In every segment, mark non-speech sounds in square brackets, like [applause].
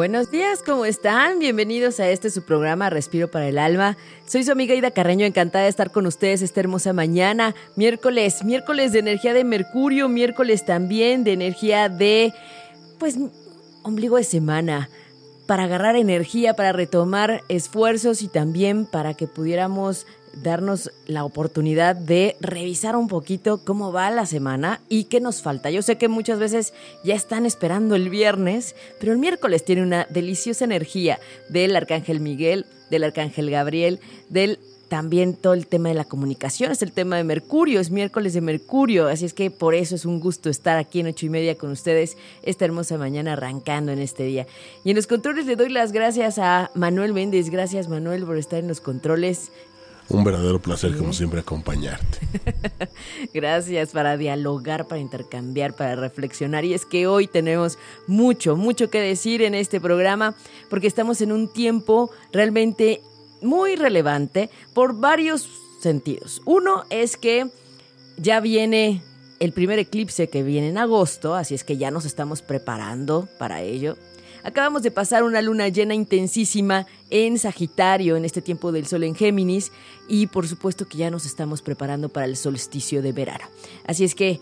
Buenos días, ¿cómo están? Bienvenidos a este su programa Respiro para el Alma. Soy su amiga Ida Carreño, encantada de estar con ustedes esta hermosa mañana. Miércoles, miércoles de energía de Mercurio, miércoles también de energía de, pues, ombligo de semana, para agarrar energía, para retomar esfuerzos y también para que pudiéramos darnos la oportunidad de revisar un poquito cómo va la semana y qué nos falta. Yo sé que muchas veces ya están esperando el viernes, pero el miércoles tiene una deliciosa energía del Arcángel Miguel, del Arcángel Gabriel, del también todo el tema de la comunicación, es el tema de Mercurio, es miércoles de Mercurio, así es que por eso es un gusto estar aquí en ocho y media con ustedes esta hermosa mañana arrancando en este día. Y en los controles le doy las gracias a Manuel Méndez, gracias Manuel por estar en los controles, un verdadero placer, como siempre, acompañarte. [laughs] Gracias para dialogar, para intercambiar, para reflexionar. Y es que hoy tenemos mucho, mucho que decir en este programa, porque estamos en un tiempo realmente muy relevante por varios sentidos. Uno es que ya viene el primer eclipse que viene en agosto, así es que ya nos estamos preparando para ello. Acabamos de pasar una luna llena intensísima en Sagitario en este tiempo del Sol en Géminis y por supuesto que ya nos estamos preparando para el solsticio de verano. Así es que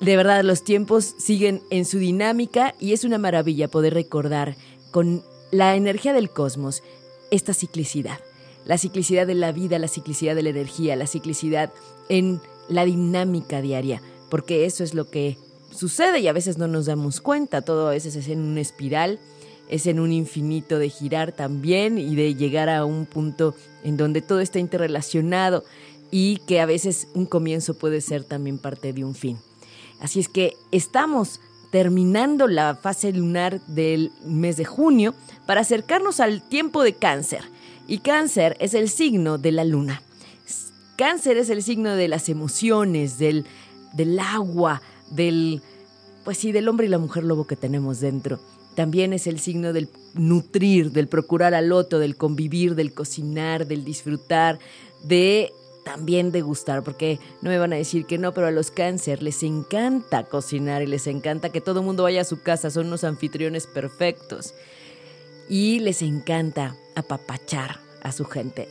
de verdad los tiempos siguen en su dinámica y es una maravilla poder recordar con la energía del cosmos esta ciclicidad. La ciclicidad de la vida, la ciclicidad de la energía, la ciclicidad en la dinámica diaria, porque eso es lo que sucede y a veces no nos damos cuenta, todo a veces es en una espiral es en un infinito de girar también y de llegar a un punto en donde todo está interrelacionado y que a veces un comienzo puede ser también parte de un fin. Así es que estamos terminando la fase lunar del mes de junio para acercarnos al tiempo de cáncer. Y cáncer es el signo de la luna. Cáncer es el signo de las emociones, del, del agua, del, pues sí, del hombre y la mujer lobo que tenemos dentro también es el signo del nutrir, del procurar al otro, del convivir, del cocinar, del disfrutar, de también degustar, porque no me van a decir que no, pero a los cáncer les encanta cocinar y les encanta que todo el mundo vaya a su casa, son unos anfitriones perfectos. Y les encanta apapachar a su gente.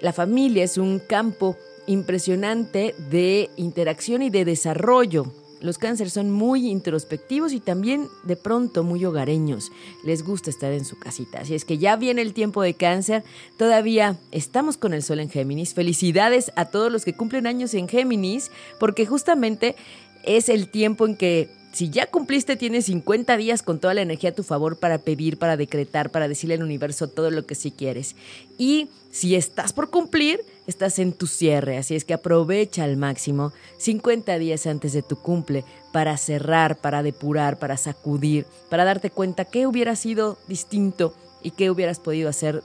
La familia es un campo impresionante de interacción y de desarrollo los cánceres son muy introspectivos y también de pronto muy hogareños. Les gusta estar en su casita. Así es que ya viene el tiempo de cáncer. Todavía estamos con el sol en Géminis. Felicidades a todos los que cumplen años en Géminis, porque justamente es el tiempo en que si ya cumpliste, tienes 50 días con toda la energía a tu favor para pedir, para decretar, para decirle al universo todo lo que sí quieres. Y si estás por cumplir, estás en tu cierre, así es que aprovecha al máximo 50 días antes de tu cumple para cerrar, para depurar, para sacudir, para darte cuenta qué hubiera sido distinto y qué hubieras podido hacer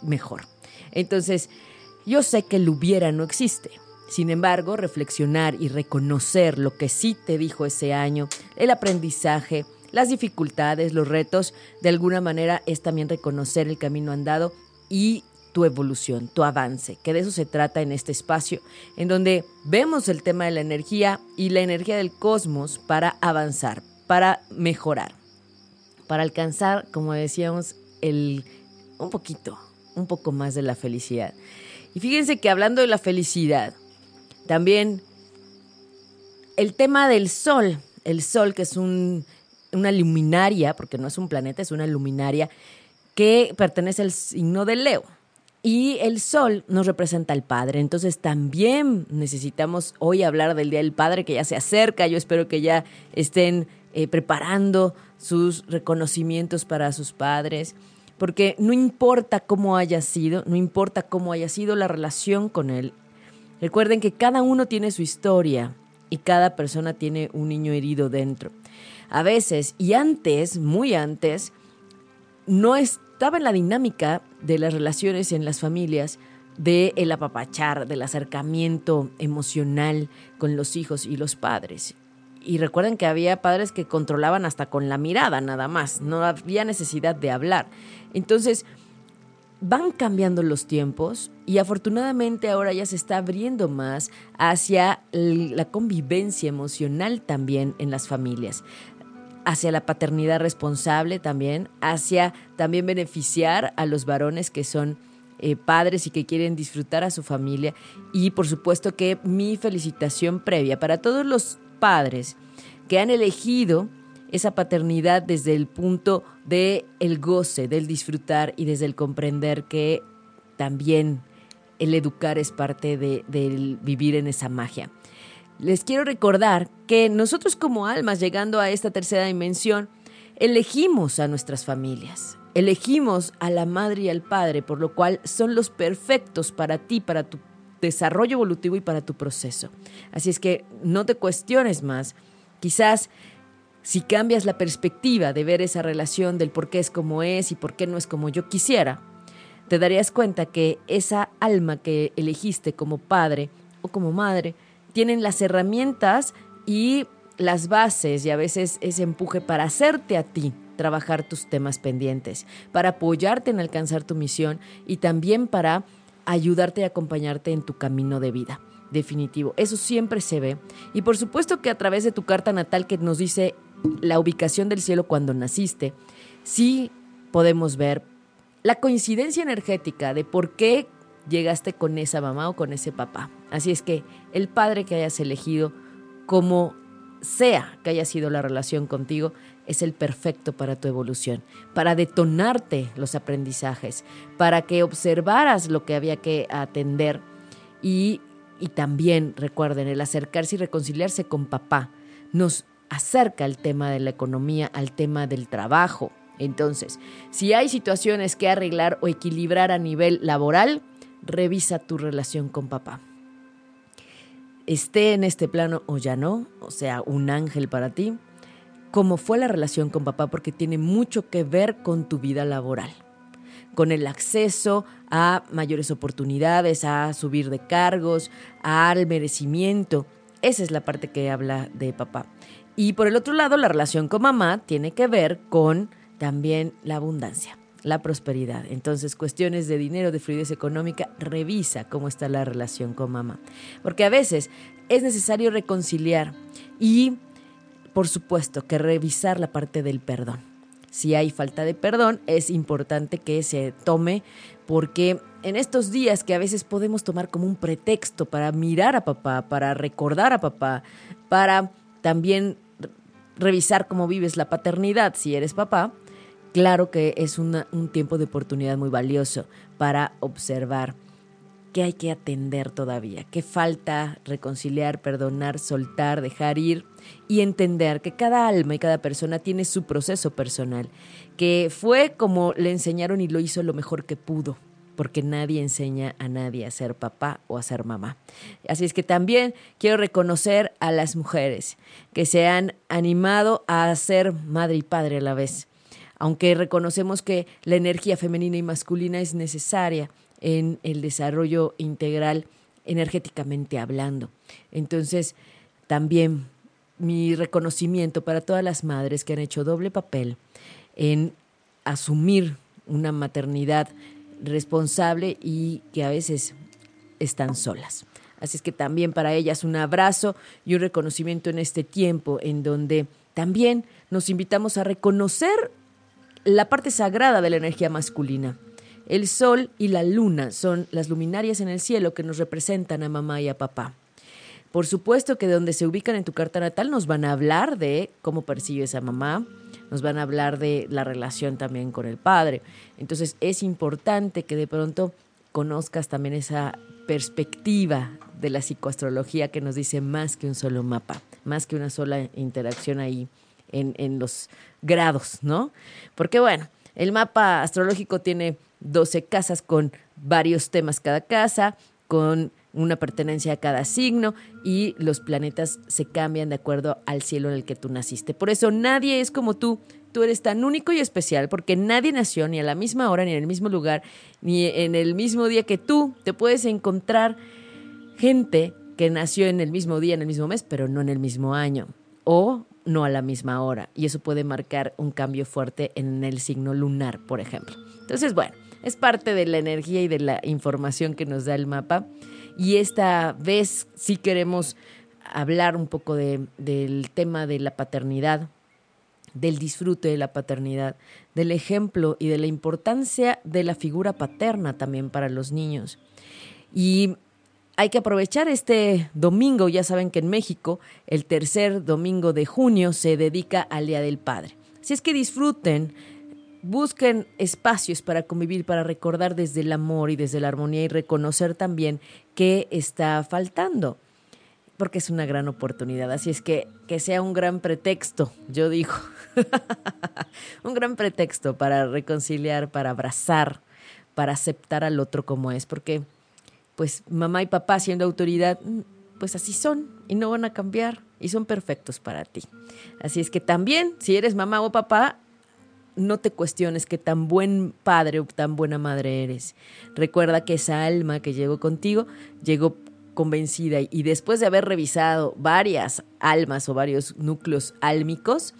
mejor. Entonces, yo sé que el hubiera no existe sin embargo, reflexionar y reconocer lo que sí te dijo ese año, el aprendizaje, las dificultades, los retos, de alguna manera es también reconocer el camino andado y tu evolución, tu avance, que de eso se trata en este espacio, en donde vemos el tema de la energía y la energía del cosmos para avanzar, para mejorar, para alcanzar, como decíamos, el, un poquito, un poco más de la felicidad. Y fíjense que hablando de la felicidad, también el tema del sol, el sol que es una luminaria, porque no es un planeta, es una luminaria que pertenece al signo de Leo. Y el sol nos representa al Padre. Entonces también necesitamos hoy hablar del Día del Padre que ya se acerca. Yo espero que ya estén eh, preparando sus reconocimientos para sus padres. Porque no importa cómo haya sido, no importa cómo haya sido la relación con él, Recuerden que cada uno tiene su historia y cada persona tiene un niño herido dentro. A veces, y antes, muy antes, no estaba en la dinámica de las relaciones en las familias de el apapachar, del acercamiento emocional con los hijos y los padres. Y recuerden que había padres que controlaban hasta con la mirada nada más, no había necesidad de hablar. Entonces, van cambiando los tiempos y afortunadamente ahora ya se está abriendo más hacia la convivencia emocional también en las familias hacia la paternidad responsable también, hacia también beneficiar a los varones que son eh, padres y que quieren disfrutar a su familia. Y por supuesto que mi felicitación previa para todos los padres que han elegido esa paternidad desde el punto de el goce, del disfrutar y desde el comprender que también el educar es parte de, del vivir en esa magia. Les quiero recordar que nosotros como almas llegando a esta tercera dimensión, elegimos a nuestras familias, elegimos a la madre y al padre, por lo cual son los perfectos para ti, para tu desarrollo evolutivo y para tu proceso. Así es que no te cuestiones más. Quizás si cambias la perspectiva de ver esa relación del por qué es como es y por qué no es como yo quisiera, te darías cuenta que esa alma que elegiste como padre o como madre tienen las herramientas y las bases y a veces ese empuje para hacerte a ti trabajar tus temas pendientes, para apoyarte en alcanzar tu misión y también para ayudarte y acompañarte en tu camino de vida. Definitivo, eso siempre se ve. Y por supuesto que a través de tu carta natal que nos dice la ubicación del cielo cuando naciste, sí podemos ver la coincidencia energética de por qué llegaste con esa mamá o con ese papá. Así es que el padre que hayas elegido, como sea que haya sido la relación contigo, es el perfecto para tu evolución, para detonarte los aprendizajes, para que observaras lo que había que atender y, y también recuerden, el acercarse y reconciliarse con papá nos acerca el tema de la economía al tema del trabajo. Entonces, si hay situaciones que arreglar o equilibrar a nivel laboral, revisa tu relación con papá. Esté en este plano o ya no, o sea, un ángel para ti, cómo fue la relación con papá, porque tiene mucho que ver con tu vida laboral, con el acceso a mayores oportunidades, a subir de cargos, al merecimiento. Esa es la parte que habla de papá. Y por el otro lado, la relación con mamá tiene que ver con también la abundancia, la prosperidad. Entonces, cuestiones de dinero, de fluidez económica, revisa cómo está la relación con mamá. Porque a veces es necesario reconciliar y, por supuesto, que revisar la parte del perdón. Si hay falta de perdón, es importante que se tome porque en estos días que a veces podemos tomar como un pretexto para mirar a papá, para recordar a papá, para también revisar cómo vives la paternidad si eres papá, claro que es un tiempo de oportunidad muy valioso para observar qué hay que atender todavía, qué falta reconciliar, perdonar, soltar, dejar ir y entender que cada alma y cada persona tiene su proceso personal, que fue como le enseñaron y lo hizo lo mejor que pudo porque nadie enseña a nadie a ser papá o a ser mamá. Así es que también quiero reconocer a las mujeres que se han animado a ser madre y padre a la vez. Aunque reconocemos que la energía femenina y masculina es necesaria en el desarrollo integral energéticamente hablando. Entonces, también mi reconocimiento para todas las madres que han hecho doble papel en asumir una maternidad responsable y que a veces están solas. Así es que también para ellas un abrazo y un reconocimiento en este tiempo en donde también nos invitamos a reconocer la parte sagrada de la energía masculina. El sol y la luna son las luminarias en el cielo que nos representan a mamá y a papá. Por supuesto que donde se ubican en tu carta natal nos van a hablar de cómo percibes a mamá, nos van a hablar de la relación también con el padre. Entonces es importante que de pronto conozcas también esa perspectiva de la psicoastrología que nos dice más que un solo mapa, más que una sola interacción ahí en, en los grados, ¿no? Porque bueno, el mapa astrológico tiene 12 casas con varios temas cada casa, con una pertenencia a cada signo y los planetas se cambian de acuerdo al cielo en el que tú naciste. Por eso nadie es como tú. Tú eres tan único y especial porque nadie nació ni a la misma hora, ni en el mismo lugar, ni en el mismo día que tú. Te puedes encontrar gente que nació en el mismo día, en el mismo mes, pero no en el mismo año. o no a la misma hora. Y eso puede marcar un cambio fuerte en el signo lunar, por ejemplo. Entonces, bueno, es parte de la energía y de la información que nos da el mapa. Y esta vez sí queremos hablar un poco del tema de la paternidad, del disfrute de la paternidad, del ejemplo y de la importancia de la figura paterna también para los niños. Y hay que aprovechar este domingo, ya saben que en México el tercer domingo de junio se dedica al Día del Padre. Si es que disfruten, busquen espacios para convivir, para recordar desde el amor y desde la armonía y reconocer también qué está faltando, porque es una gran oportunidad. Así es que que sea un gran pretexto, yo digo, [laughs] un gran pretexto para reconciliar, para abrazar, para aceptar al otro como es, porque pues mamá y papá siendo autoridad, pues así son y no van a cambiar y son perfectos para ti. Así es que también, si eres mamá o papá, no te cuestiones qué tan buen padre o tan buena madre eres. Recuerda que esa alma que llegó contigo llegó convencida y después de haber revisado varias almas o varios núcleos álmicos,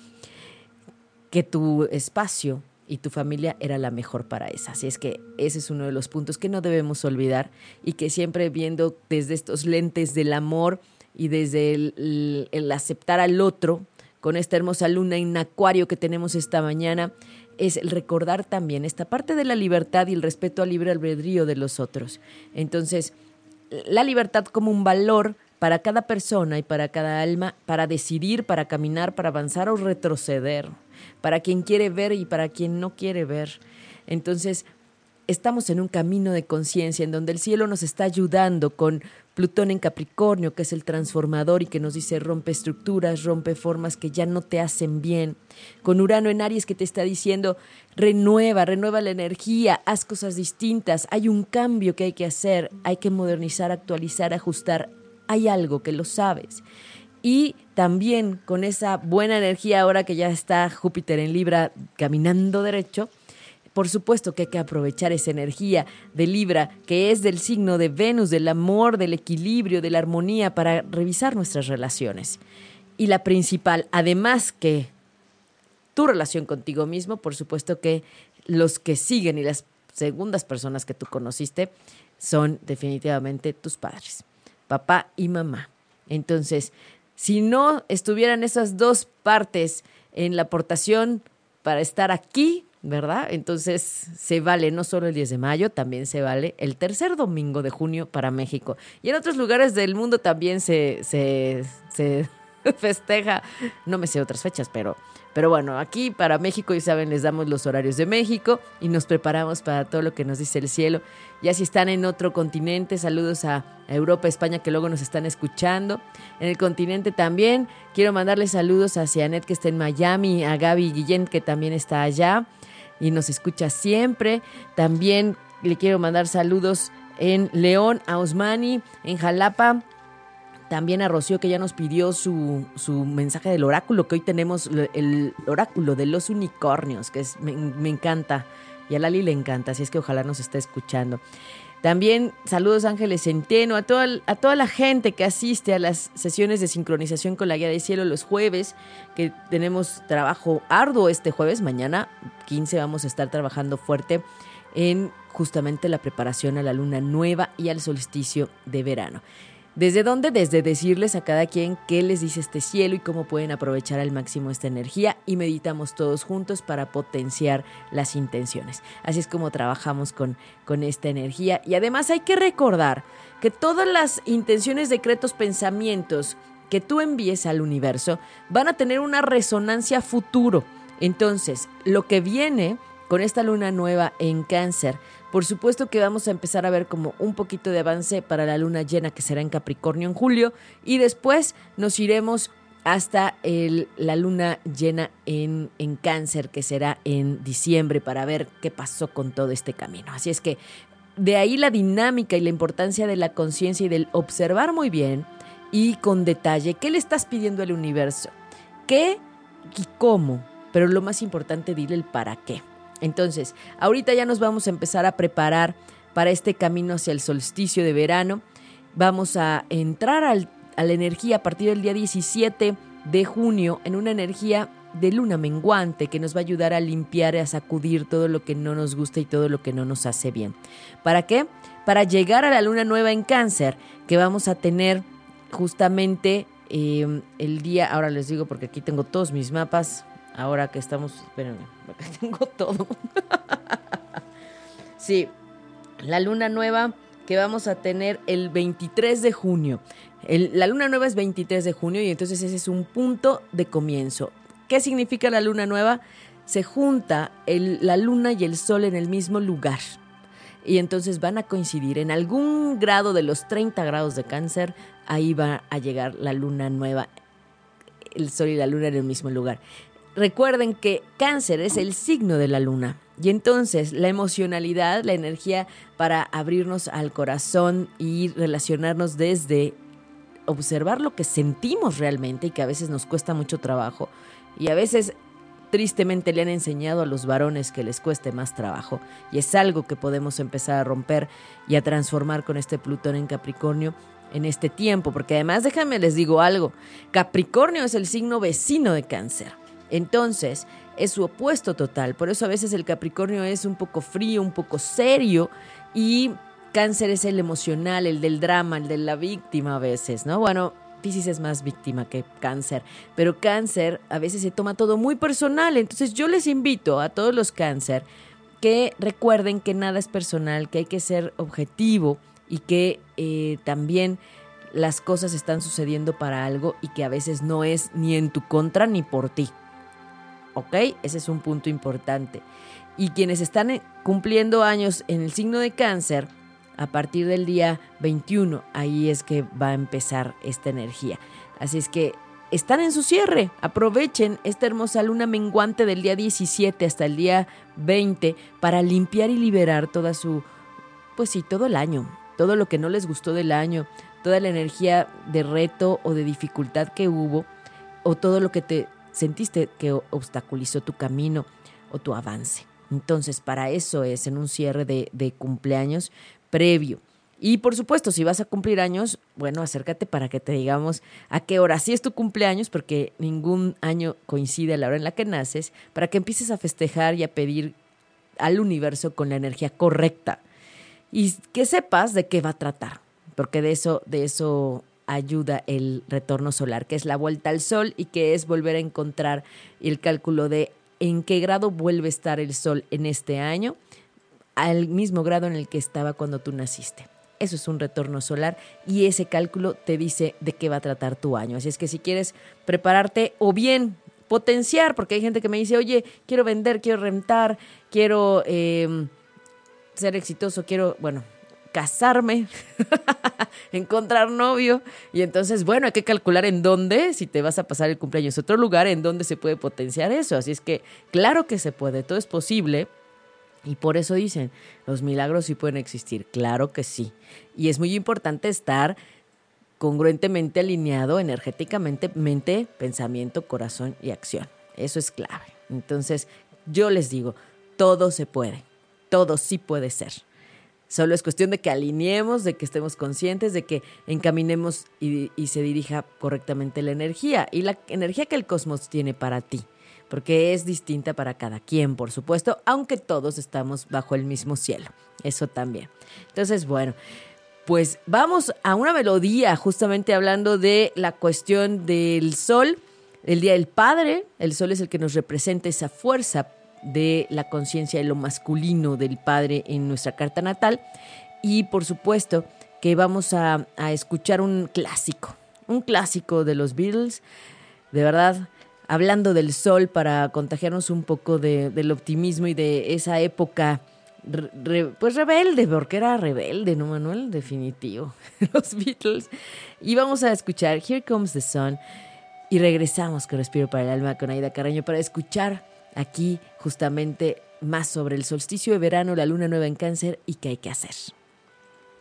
que tu espacio y tu familia era la mejor para esa. Así es que ese es uno de los puntos que no debemos olvidar y que siempre viendo desde estos lentes del amor y desde el, aceptar al otro, con esta hermosa luna en acuario que tenemos esta mañana, es el recordar también esta parte de la libertad y el respeto al libre albedrío de los otros. Entonces, la libertad como un valor para cada persona y para cada alma, para decidir, para caminar, para avanzar o retroceder para quien quiere ver y para quien no quiere ver. Entonces, estamos en un camino de conciencia en donde el cielo nos está ayudando con Plutón en Capricornio, que es el transformador y que nos dice rompe estructuras, rompe formas que ya no te hacen bien. Con Urano en Aries que te está diciendo renueva, renueva la energía, haz cosas distintas, hay un cambio que hay que hacer, hay que modernizar, actualizar, ajustar, hay algo que lo sabes y también con esa buena energía ahora que ya está Júpiter en Libra caminando derecho, por supuesto que hay que aprovechar esa energía de Libra, que es del signo de Venus, del amor, del equilibrio, de la armonía, para revisar nuestras relaciones. Y la principal, además que tu relación contigo mismo, por supuesto que los que siguen y las segundas personas que tú conociste son definitivamente tus padres, papá y mamá. Entonces, si no estuvieran esas dos partes en la aportación para estar aquí, ¿verdad? Entonces se vale no solo el 10 de mayo, también se vale el tercer domingo de junio para México. Y en otros lugares del mundo también se, se, se [laughs] festeja, no me sé otras fechas, pero pero bueno, aquí para México, y saben, les damos los horarios de México y nos preparamos para todo lo que nos dice el cielo. Ya si están en otro continente, saludos a Europa, España, que luego nos están escuchando. En el continente también, quiero mandarles saludos a Cianet, que está en Miami, a Gaby Guillén, que también está allá y nos escucha siempre. También le quiero mandar saludos en León, a Osmani, en Jalapa, también a Rocío que ya nos pidió su, su mensaje del oráculo, que hoy tenemos el oráculo de los unicornios, que es, me, encanta. Y a Lali le encanta, así es que ojalá nos esté escuchando. También saludos Ángeles Centeno, a toda, a toda la gente que asiste a las sesiones de sincronización con la Guía del Cielo los jueves, que tenemos trabajo arduo este jueves, mañana 15 vamos a estar trabajando fuerte en justamente la preparación a la luna nueva y al solsticio de verano. ¿Desde dónde? Desde decirles a cada quien qué les dice este cielo y cómo pueden aprovechar al máximo esta energía y meditamos todos juntos para potenciar las intenciones. Así es como trabajamos con, con esta energía y además hay que recordar que todas las intenciones, decretos, pensamientos que tú envíes al universo van a tener una resonancia futuro. Entonces, lo que viene con esta luna nueva en cáncer por supuesto que vamos a empezar a ver como un poquito de avance para la luna llena que será en Capricornio en julio y después nos iremos hasta el, la luna llena en, en cáncer que será en diciembre para ver qué pasó con todo este camino. Así es que de ahí la dinámica y la importancia de la conciencia y del observar muy bien y con detalle qué le estás pidiendo al universo, qué y cómo, pero lo más importante, dile el para qué. Entonces, ahorita ya nos vamos a empezar a preparar para este camino hacia el solsticio de verano. Vamos a entrar a la energía a partir del día 17 de junio en una energía de luna menguante que nos va a ayudar a limpiar y a sacudir todo lo que no nos gusta y todo lo que no nos hace bien. ¿Para qué? Para llegar a la luna nueva en cáncer que vamos a tener justamente em, el día, ahora les digo porque aquí tengo todos mis mapas, ahora que estamos, espérenme, [laughs] tengo todo. [laughs] sí, la luna nueva que vamos a tener el 23 de junio. la luna nueva es 23 de junio y entonces ese es un punto de comienzo. ¿Qué significa la luna nueva? Se junta la luna y el sol en el mismo lugar. Y entonces van a coincidir en algún grado de los 30 grados de cáncer. Ahí va a llegar la luna nueva, el sol y la luna en el mismo lugar. Recuerden que cáncer es el signo de la luna. Y entonces la emocionalidad, la energía para abrirnos al corazón y relacionarnos desde observar lo que sentimos realmente y que a veces nos cuesta mucho trabajo. Y a veces tristemente le han enseñado a los varones que les cueste más trabajo. Y es algo que podemos empezar a romper y a transformar con este Plutón en Capricornio en este tiempo, porque además déjame les digo algo, Capricornio es el signo vecino de cáncer, entonces es su opuesto total, por eso a veces el Capricornio es un poco frío, un poco serio y cáncer es el emocional, el del drama, el de la víctima a veces, ¿no? Bueno, Pisces es más víctima que cáncer, pero cáncer a veces se toma todo muy personal, entonces yo les invito a todos los cáncer que recuerden que nada es personal, que hay que ser objetivo y que eh, también las cosas están sucediendo para algo y que a veces no es ni en tu contra ni por ti. ¿Ok? Ese es un punto importante. Y quienes están eh, cumpliendo años en el signo de cáncer, a partir del día 21, ahí es que va a empezar esta energía. Así es que están en su cierre. Aprovechen esta hermosa luna menguante del día 17 hasta el día 20 para limpiar y liberar toda su, pues sí, todo el año, todo lo que no les gustó del año, toda la energía de reto o de dificultad que hubo, o todo lo que te sentiste que obstaculizó tu camino o tu avance. Entonces, para eso es en un cierre de, de cumpleaños, previo. Y por supuesto, si vas a cumplir años, bueno, acércate para que te digamos a qué hora sí es tu cumpleaños, porque ningún año coincide a la hora en la que naces, para que empieces a festejar y a pedir al universo con la energía correcta. Y que sepas de qué va a tratar, porque de eso, de eso ayuda el retorno solar, que es la vuelta al sol y que es volver a encontrar el cálculo de en qué grado vuelve a estar el sol en este año al mismo grado en el que estaba cuando tú naciste. Eso es un retorno solar y ese cálculo te dice de qué va a tratar tu año. Así es que si quieres prepararte o bien potenciar, porque hay gente que me dice, oye, quiero vender, quiero rentar, quiero em, ser exitoso, quiero, bueno, casarme, [laughs] encontrar novio. Y entonces, bueno, hay que calcular en dónde, si te vas a pasar el cumpleaños a otro lugar, en dónde se puede potenciar eso. Así es que, claro que se puede, todo es posible y por eso dicen, los milagros sí pueden existir. Claro que sí. Y es muy importante estar congruentemente alineado energéticamente, mente, pensamiento, corazón y acción. Eso es clave. Entonces, yo les digo, todo se puede, todo sí puede ser. Solo es cuestión de que alineemos, de que estemos conscientes, de que encaminemos y, se dirija correctamente la energía y la energía que el cosmos tiene para ti porque es distinta para cada quien, por supuesto, aunque todos estamos bajo el mismo cielo. Eso también. Entonces, bueno, pues vamos a una melodía justamente hablando de la cuestión del sol, el Día del Padre. El sol es el que nos representa esa fuerza de la conciencia de lo masculino del Padre en nuestra carta natal. Y por supuesto que vamos a, escuchar un clásico, un clásico de los Beatles. De verdad, hablando del sol para contagiarnos un poco del optimismo y de esa época, pues rebelde, porque era rebelde, ¿no, Manuel? Definitivo, [laughs] los Beatles. Y vamos a escuchar Here Comes the Sun y regresamos con Respiro para el Alma con Aida Carreño para escuchar aquí justamente más sobre el solsticio de verano, la luna nueva en cáncer y qué hay que hacer.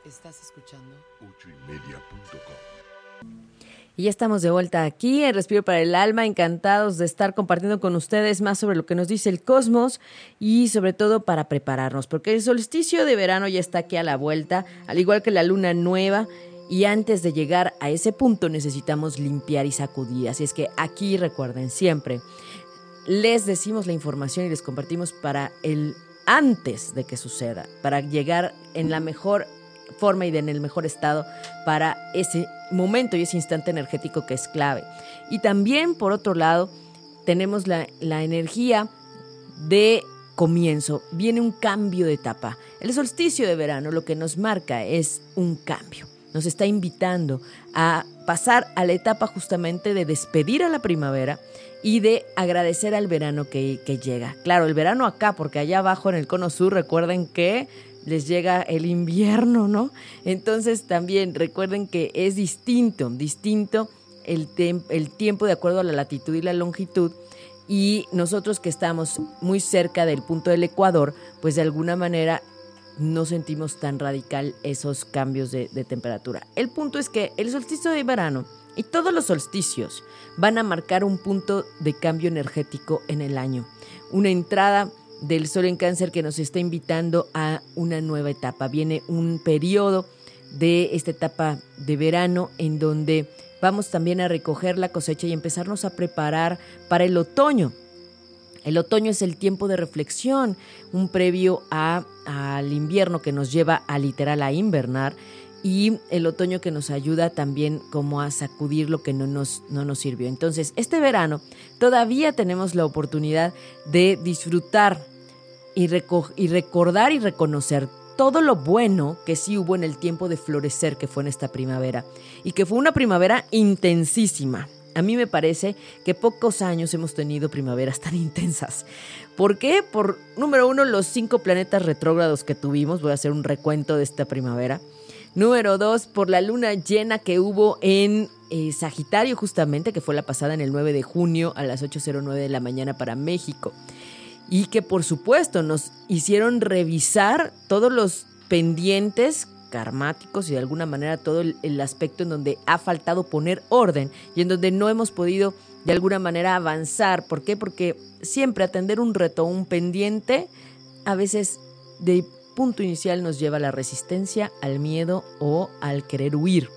Estás escuchando y ya estamos de vuelta aquí en Respiro para el Alma, encantados de estar compartiendo con ustedes más sobre lo que nos dice el cosmos y sobre todo para prepararnos, porque el solsticio de verano ya está aquí a la vuelta, al igual que la luna nueva. Y antes de llegar a ese punto necesitamos limpiar y sacudir. Así es que aquí recuerden siempre, les decimos la información y les compartimos para el antes de que suceda, para llegar en la mejor forma y en el mejor estado para ese momento y ese instante energético que es clave. Y también, por otro lado, tenemos la, energía de comienzo, viene un cambio de etapa. El solsticio de verano lo que nos marca es un cambio. Nos está invitando a pasar a la etapa justamente de despedir a la primavera y de agradecer al verano que, llega. Claro, el verano acá, porque allá abajo en el cono sur recuerden que les llega el invierno, ¿no? Entonces también recuerden que es distinto, distinto el tiempo de acuerdo a la latitud y la longitud y nosotros que estamos muy cerca del punto del Ecuador, pues de alguna manera no sentimos tan radical esos cambios de, temperatura. El punto es que el solsticio de verano y todos los solsticios van a marcar un punto de cambio energético en el año, una entrada del sol en cáncer que nos está invitando a una nueva etapa. Viene un periodo de esta etapa de verano en donde vamos también a recoger la cosecha y empezarnos a preparar para el otoño. El otoño es el tiempo de reflexión, un previo al invierno que nos lleva a literal a invernar y el otoño que nos ayuda también como a sacudir lo que no nos, no nos sirvió. Entonces, este verano todavía tenemos la oportunidad de disfrutar y, y recordar y reconocer todo lo bueno que sí hubo en el tiempo de florecer que fue en esta primavera y que fue una primavera intensísima. A mí me parece que pocos años hemos tenido primaveras tan intensas. ¿Por qué? Por, número uno, los cinco planetas retrógrados que tuvimos. Voy a hacer un recuento de esta primavera. Número dos, por la luna llena que hubo en eh, Sagitario justamente, que fue la pasada en el 9 de junio a las 8.09 de la mañana para México y que por supuesto nos hicieron revisar todos los pendientes karmáticos y de alguna manera todo el, aspecto en donde ha faltado poner orden y en donde no hemos podido de alguna manera avanzar. ¿Por qué? Porque siempre atender un reto, un pendiente, a veces de punto inicial nos lleva a la resistencia, al miedo o al querer huir.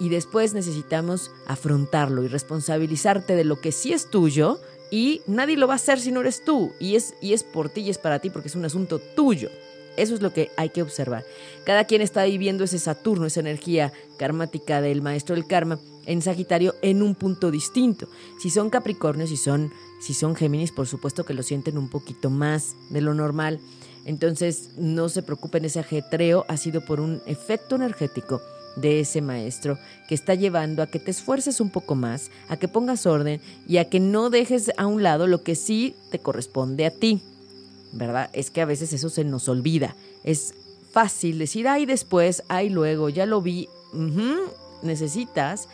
Y después necesitamos afrontarlo y responsabilizarte de lo que sí es tuyo y nadie lo va a hacer si no eres tú. Y es, y es por ti y es para ti porque es un asunto tuyo. Eso es lo que hay que observar. Cada quien está viviendo ese Saturno, esa energía karmática del maestro del karma en Sagitario en un punto distinto. Si son Capricornios, si son, si son Géminis, por supuesto que lo sienten un poquito más de lo normal. Entonces, no se preocupen, ese ajetreo ha sido por un efecto energético de ese maestro que está llevando a que te esfuerces un poco más, a que pongas orden y a que no dejes a un lado lo que sí te corresponde a ti. ¿Verdad? Es que a veces eso se nos olvida. Es fácil decir, ay, después, ay, luego, ya lo vi. Necesitas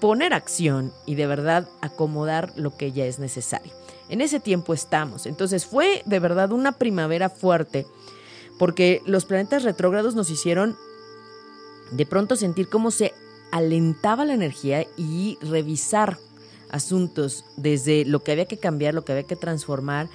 poner acción y de verdad acomodar lo que ya es necesario. En ese tiempo estamos. Entonces fue de verdad una primavera fuerte porque los planetas retrógrados nos hicieron de pronto sentir cómo se alentaba la energía y revisar asuntos desde lo que había que cambiar, lo que había que transformar,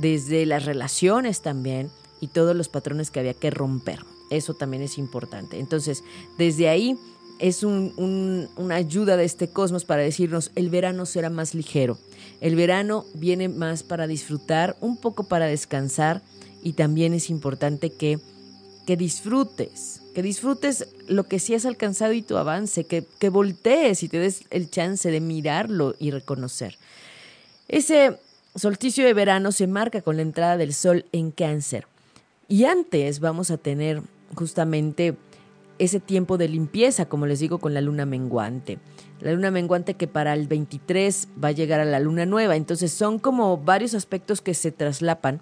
desde las relaciones también y todos los patrones que había que romper. Eso también es importante. Entonces, desde ahí es una ayuda de este cosmos para decirnos, el verano será más ligero. El verano viene más para disfrutar, un poco para descansar y también es importante que, que disfrutes que disfrutes lo que sí has alcanzado y tu avance, que, que voltees y te des el chance de mirarlo y reconocer. Ese solsticio de verano se marca con la entrada del sol en cáncer. Y antes vamos a tener justamente ese tiempo de limpieza, como les digo, con la luna menguante. La luna menguante que para el 23 va a llegar a la luna nueva. Entonces son como varios aspectos que se traslapan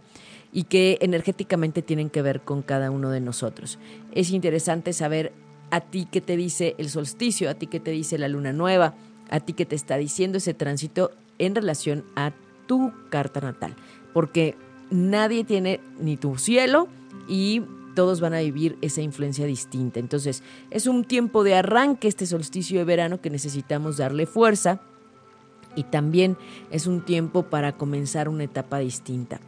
y que energéticamente tienen que ver con cada uno de nosotros. Es interesante saber a ti qué te dice el solsticio, a ti qué te dice la luna nueva, a ti qué te está diciendo ese tránsito en relación a tu carta natal, porque nadie tiene ni tu cielo y todos van a vivir esa influencia distinta. Entonces, es un tiempo de arranque este solsticio de verano que necesitamos darle fuerza y también es un tiempo para comenzar una etapa distinta.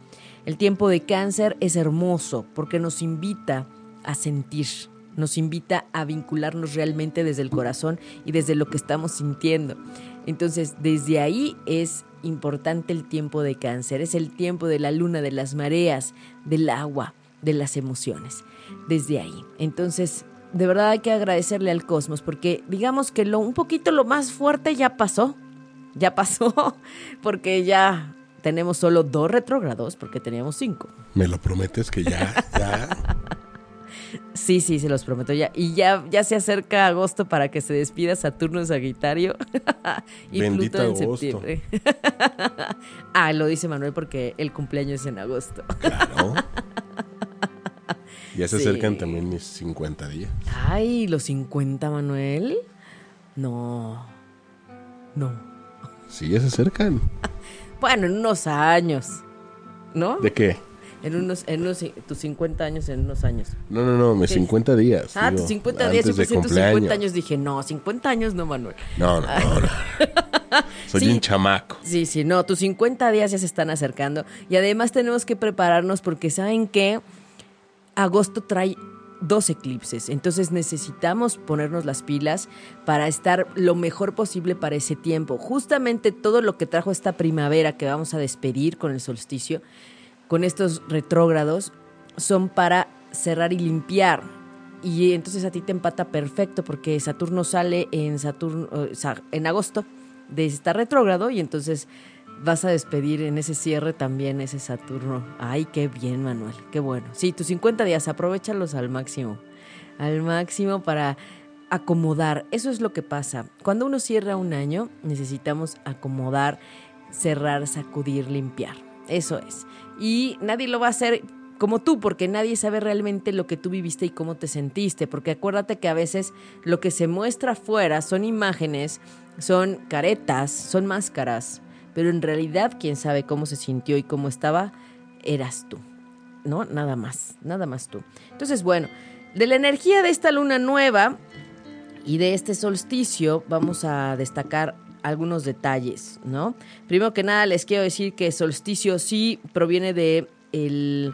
El tiempo de cáncer es hermoso porque nos invita a sentir, nos invita a vincularnos realmente desde el corazón y desde lo que estamos sintiendo. Entonces, desde ahí es importante el tiempo de cáncer, es el tiempo de la luna, de las mareas, del agua, de las emociones, desde ahí. Entonces, de verdad hay que agradecerle al cosmos porque digamos que lo un poquito lo más fuerte ya pasó, ya pasó, [laughs] porque ya tenemos solo dos retrógrados, porque teníamos cinco. ¿Me lo prometes que ya, ya? Sí, sí, se los prometo ya. Y ya, ya se acerca agosto para que se despida Saturno en Sagitario [laughs] y Bendito Pluto en agosto. septiembre. [laughs] ah, lo dice Manuel porque el cumpleaños es en agosto. Claro. Ya se Sí. acercan también mis 50 días. Ay, los 50, Manuel. No. No. Sí, ya se acercan. [laughs] Bueno, en unos años. ¿No? ¿De qué? En unos, en unos, tus 50 años en unos años. No, no, no, mis ¿Qué? 50 días. Ah, tus 50 días, yo pensé tus cumpleaños. 50 años. Dije, no, 50 años no, Manuel. No, no, no. no. [laughs] Soy Sí. un chamaco. Sí, sí, no, tus 50 días ya se están acercando. Y además tenemos que prepararnos porque saben que agosto trae dos eclipses. Entonces necesitamos ponernos las pilas para estar lo mejor posible para ese tiempo. Justamente todo lo que trajo esta primavera que vamos a despedir con el solsticio, con estos retrógrados, son para cerrar y limpiar. Y entonces a ti te empata perfecto porque Saturno sale en Saturno sa- en agosto de estar retrógrado y entonces vas a despedir en ese cierre también ese Saturno. Ay, qué bien, Manuel, qué bueno. Sí, tus 50 días, aprovechalos al máximo. Al máximo para acomodar. Eso es lo que pasa. Cuando uno cierra un año, necesitamos acomodar, cerrar, sacudir, limpiar. Eso es. Y nadie lo va a hacer como tú, porque nadie sabe realmente lo que tú viviste y cómo te sentiste, porque acuérdate que a veces lo que se muestra afuera son imágenes, son caretas, son máscaras, pero en realidad quien sabe cómo se sintió y cómo estaba, eras tú, ¿no? Nada más, nada más tú. Entonces, bueno, de la energía de esta luna nueva y de este solsticio vamos a destacar algunos detalles, ¿no? Primero que nada les quiero decir que solsticio sí proviene de el,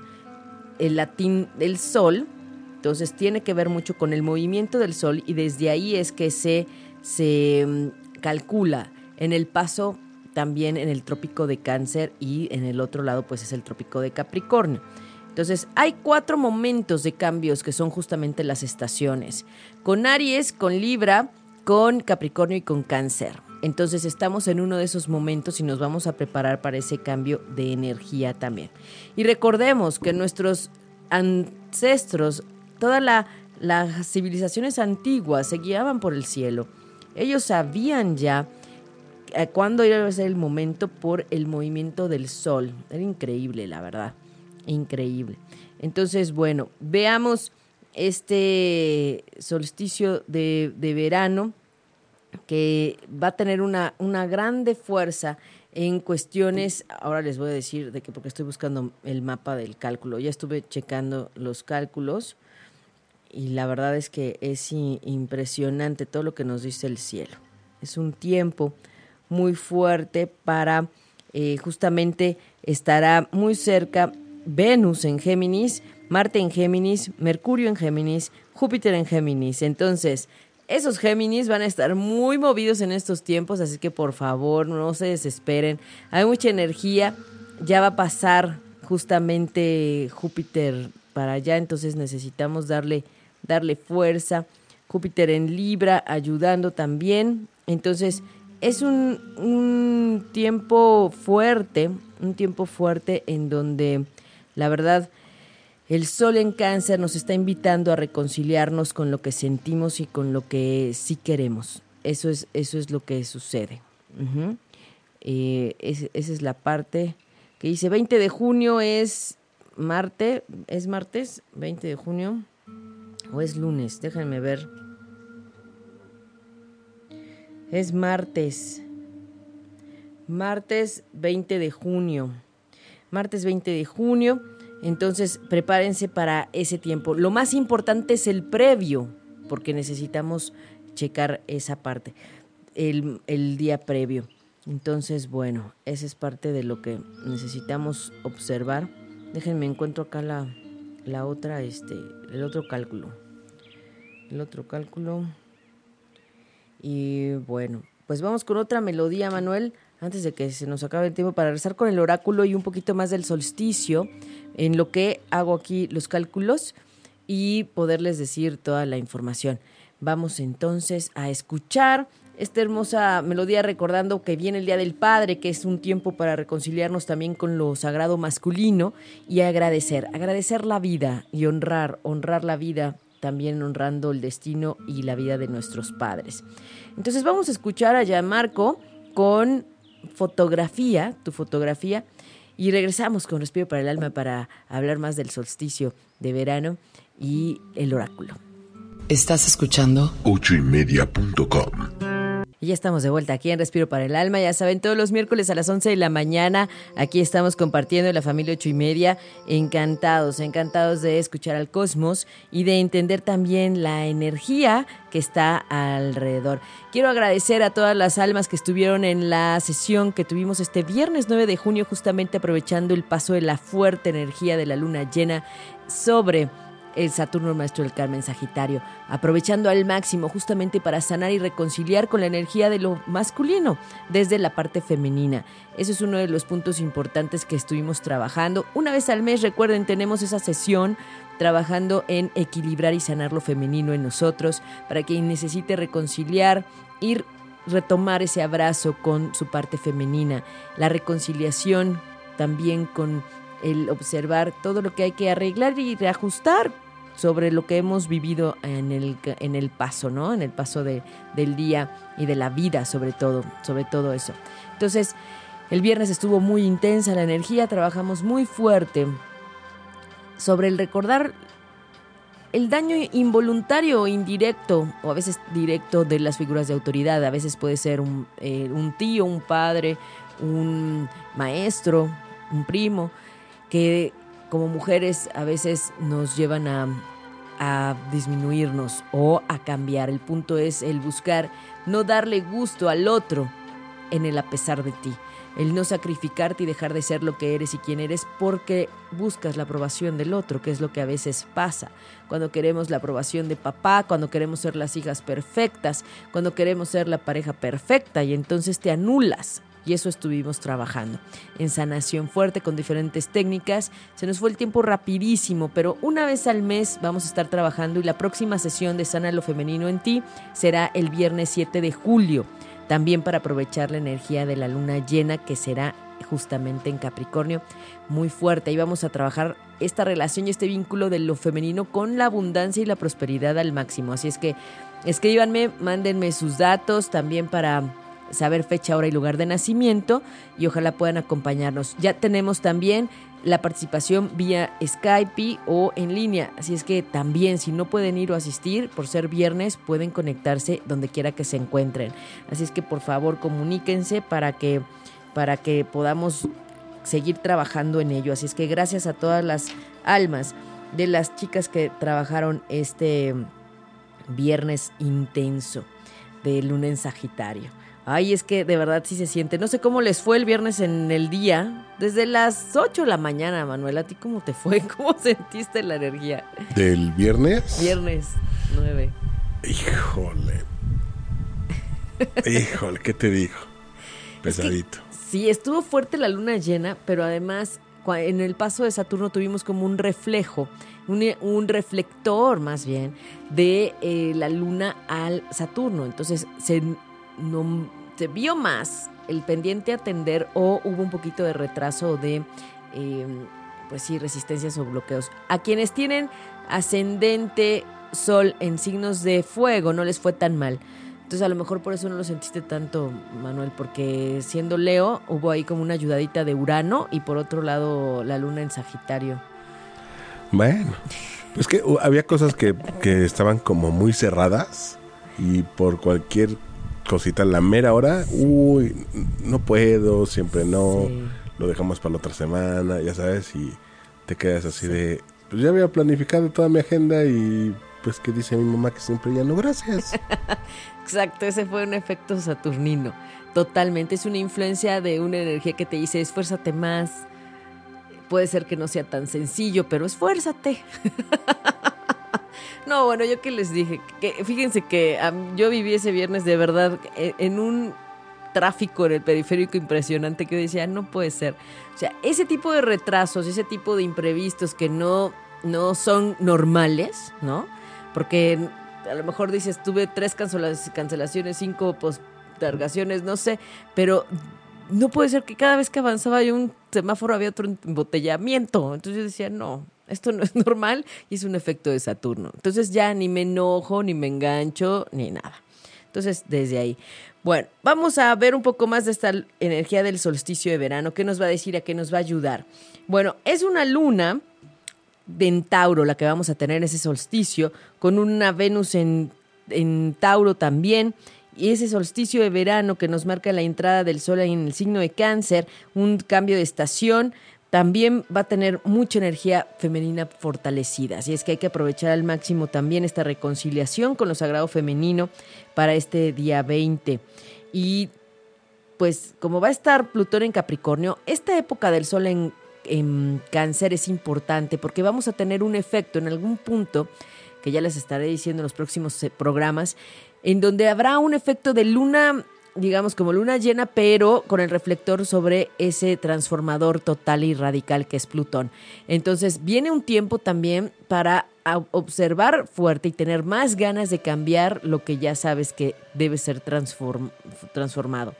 latín del sol, entonces tiene que ver mucho con el movimiento del sol y desde ahí es que se, se mm, calcula en el paso también en el trópico de cáncer y en el otro lado pues es el trópico de Capricornio. Entonces, hay cuatro momentos de cambios que son justamente las estaciones. Con Aries, con Libra, con Capricornio y con Cáncer. Entonces, estamos en uno de esos momentos y nos vamos a preparar para ese cambio de energía también. Y recordemos que nuestros ancestros, todas la, las civilizaciones antiguas se guiaban por el cielo. Ellos sabían ya eh, cuándo iba a ser el momento por el movimiento del sol. Era increíble, la verdad. Increíble. Entonces, bueno, veamos este solsticio de, de verano que va a tener una, una grande fuerza en cuestiones, ahora les voy a decir de que porque estoy buscando el mapa del cálculo, ya estuve checando los cálculos y la verdad es que es impresionante todo lo que nos dice el cielo. Es un tiempo muy fuerte para eh, justamente estará muy cerca Venus en Géminis, Marte en Géminis, Mercurio en Géminis, Júpiter en Géminis. Entonces, esos Géminis van a estar muy movidos en estos tiempos, así que por favor no se desesperen. Hay mucha energía, ya va a pasar justamente Júpiter para allá, entonces necesitamos darle, darle fuerza. Júpiter en Libra ayudando también. Entonces, es un, un tiempo fuerte, un tiempo fuerte en donde la verdad el sol en cáncer nos está invitando a reconciliarnos con lo que sentimos y con lo que sí queremos. Eso es, eso es lo que sucede. Eh, es- esa es la parte que dice 20 de junio es Marte, ¿es martes? 20 de junio o es lunes, déjenme ver. Es martes. Martes 20 de junio. Martes 20 de junio. Entonces prepárense para ese tiempo. Lo más importante es el previo, porque necesitamos checar esa parte, el, día previo. Entonces, bueno, esa es parte de lo que necesitamos observar. Déjenme encuentro acá la, otra, este, el otro cálculo. el otro cálculo. Y bueno, pues vamos con otra melodía, Manuel, antes de que se nos acabe el tiempo para regresar con el oráculo y un poquito más del solsticio, en lo que hago aquí los cálculos y poderles decir toda la información. Vamos entonces a escuchar esta hermosa melodía recordando que viene el Día del Padre, que es un tiempo para reconciliarnos también con lo sagrado masculino y agradecer, agradecer la vida y honrar, honrar la vida, también honrando el destino y la vida de nuestros padres. Entonces vamos a escuchar a Marco con fotografía, tu fotografía, y regresamos con Respiro para el Alma para hablar más del solsticio de verano y el oráculo. Estás escuchando ochoymedia.com y ya estamos de vuelta aquí en Respiro para el Alma. Ya saben, todos los miércoles a las 11 de la mañana aquí estamos compartiendo la familia ocho y media. Encantados, encantados de escuchar al cosmos y de entender también la energía que está alrededor. Quiero agradecer a todas las almas que estuvieron en la sesión que tuvimos este viernes 9 de junio, justamente aprovechando el paso de la fuerte energía de la luna llena sobre el Saturno Maestro del Carmen Sagitario, aprovechando al máximo justamente para sanar y reconciliar con la energía de lo masculino desde la parte femenina. Eso es uno de los puntos importantes que estuvimos trabajando. Una vez al mes, recuerden, tenemos esa sesión trabajando en equilibrar y sanar lo femenino en nosotros para quien necesite reconciliar, ir retomar ese abrazo con su parte femenina, la reconciliación también con el observar todo lo que hay que arreglar y reajustar sobre lo que hemos vivido en el, en el paso, ¿no? En el paso de, del día y de la vida, sobre todo, sobre todo eso. Entonces, el viernes estuvo muy intensa la energía, trabajamos muy fuerte sobre el recordar el daño involuntario o indirecto, o a veces directo, de las figuras de autoridad. A veces puede ser un, eh, un tío, un padre, un maestro, un primo, que como mujeres a veces nos llevan a, disminuirnos o a cambiar. El punto es el buscar no darle gusto al otro en el a pesar de ti. El no sacrificarte y dejar de ser lo que eres y quién eres porque buscas la aprobación del otro, que es lo que a veces pasa. Cuando queremos la aprobación de papá, cuando queremos ser las hijas perfectas, cuando queremos ser la pareja perfecta y entonces te anulas y eso estuvimos trabajando. En sanación fuerte con diferentes técnicas. Se nos fue el tiempo rapidísimo, pero una vez al mes vamos a estar trabajando y la próxima sesión de Sana lo Femenino en ti será el viernes 7 de julio. También para aprovechar la energía de la luna llena que será justamente en Capricornio, muy fuerte. Ahí vamos a trabajar esta relación y este vínculo de lo femenino con la abundancia y la prosperidad al máximo. Así es que escríbanme, mándenme sus datos también para saber fecha, hora y lugar de nacimiento y ojalá puedan acompañarnos. Ya tenemos también la participación vía Skype o en línea, así es que también si no pueden ir o asistir por ser viernes pueden conectarse donde quiera que se encuentren. Así es que por favor comuníquense para que para que podamos seguir trabajando en ello. Así es que gracias a todas las almas de las chicas que trabajaron este viernes intenso de luna en Sagitario. Ay, es que de verdad sí se siente. No sé cómo les fue el viernes en el día. Desde las 8 de la mañana, Manuel. ¿A ti cómo te fue? [laughs] ¿Cómo sentiste la energía? ¿Del viernes? Viernes 9. Híjole. Híjole, ¿qué te digo? Pesadito. sí, estuvo fuerte la luna llena, pero además en el paso de Saturno tuvimos como un reflejo, un, reflector más bien, de eh, la luna al Saturno. Entonces se no se vio más el pendiente atender o hubo un poquito de retraso de, em, pues sí, resistencias o bloqueos. A quienes tienen ascendente sol en signos de fuego no les fue tan mal. Entonces a lo mejor por eso no lo sentiste tanto, Manuel, porque siendo Leo hubo ahí como una ayudadita de Urano y por otro lado la luna en Sagitario. Bueno, es que había cosas que, que estaban como muy cerradas y por cualquier cosita la mera hora, uy, no puedo, siempre no, lo dejamos para la otra semana, ya sabes, y te quedas así de, pues ya había planificado toda mi agenda y pues que dice mi mamá que siempre ya no, gracias. [laughs] Exacto, ese fue un efecto saturnino, totalmente, es una influencia de una energía que te dice, esfuérzate más, puede ser que no sea tan sencillo, pero esfuérzate. [laughs] [laughs] No, bueno, yo que les dije, que, fíjense que yo viví ese viernes de verdad e, en, un tráfico en el periférico impresionante que yo decía, no puede ser. O sea, ese tipo de retrasos, ese tipo de imprevistos que no, no son normales, ¿no? Porque a lo mejor dices, tuve tres cancelaciones, cinco postergaciones, no sé, pero no puede ser que cada vez que avanzaba hay un semáforo había otro embotellamiento. Entonces yo decía, no, esto no es [laughs] normal y es un efecto de Saturno. Entonces ya ni me enojo, ni me engancho, ni nada. Entonces, desde ahí. Bueno, vamos a ver un poco más de esta energía del solsticio de verano. ¿Qué nos va a decir? ¿A qué nos va a ayudar? Bueno, es una luna de Tauro la que vamos a tener ese solsticio, con una Venus en, en Tauro también y ese solsticio de verano que nos marca la entrada del sol en el signo de cáncer, un cambio de estación, también va a tener mucha energía femenina fortalecida. Así es que hay que aprovechar al máximo también esta reconciliación con lo sagrado femenino para este día 20. Y pues como va a estar Plutón en Capricornio, esta época del sol en, en cáncer es importante porque vamos a tener un efecto en algún punto que ya les estaré diciendo en los próximos eh, programas, en donde habrá un efecto de luna, digamos como luna llena, pero con el reflector sobre ese transformador total y radical que es Plutón. Entonces viene un tiempo también para observar fuerte y tener más ganas de cambiar lo que ya sabes que debe ser transformado.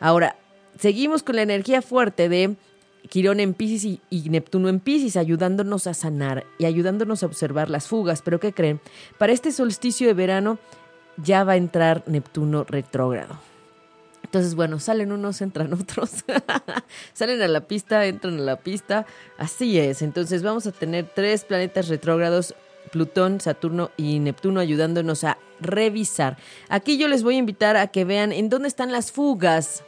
Ahora, seguimos con la energía fuerte de Quirón en Pisces y, y, Neptuno en Pisces, ayudándonos a sanar y ayudándonos a observar las fugas. Pero ¿qué creen? Para este solsticio de verano ya va a entrar Neptuno retrógrado. Entonces, bueno, salen unos, entran [laughs] otros. salen a la pista, entran a la pista. Así es. Entonces vamos a tener tres planetas retrógrados, Plutón, Saturno y Neptuno, ayudándonos a revisar. Aquí yo les voy a invitar a que vean en dónde están las fugas.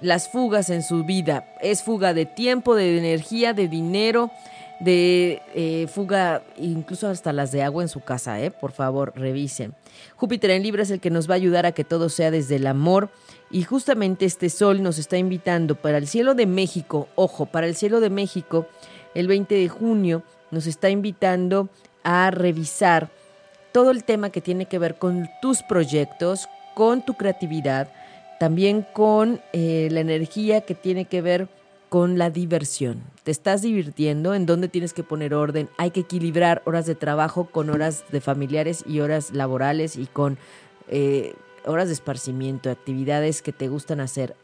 Las fugas en su vida. Es fuga de tiempo, de energía, de dinero, de eh, fuga, incluso hasta las de agua en su casa, ¿eh? Por favor, revisen. Júpiter en Libra es el que nos va a ayudar a que todo sea desde el amor. Y justamente este sol nos está invitando para el cielo de México, ojo, para el cielo de México, el 20 de junio, nos está invitando a revisar todo el tema que tiene que ver con tus proyectos, con tu creatividad, también con eh, la energía que tiene que ver con la diversión. Te estás divirtiendo, en dónde tienes que poner orden. Hay que equilibrar horas de trabajo con horas de familiares y horas laborales y con eh, horas de esparcimiento, actividades que te gustan hacer.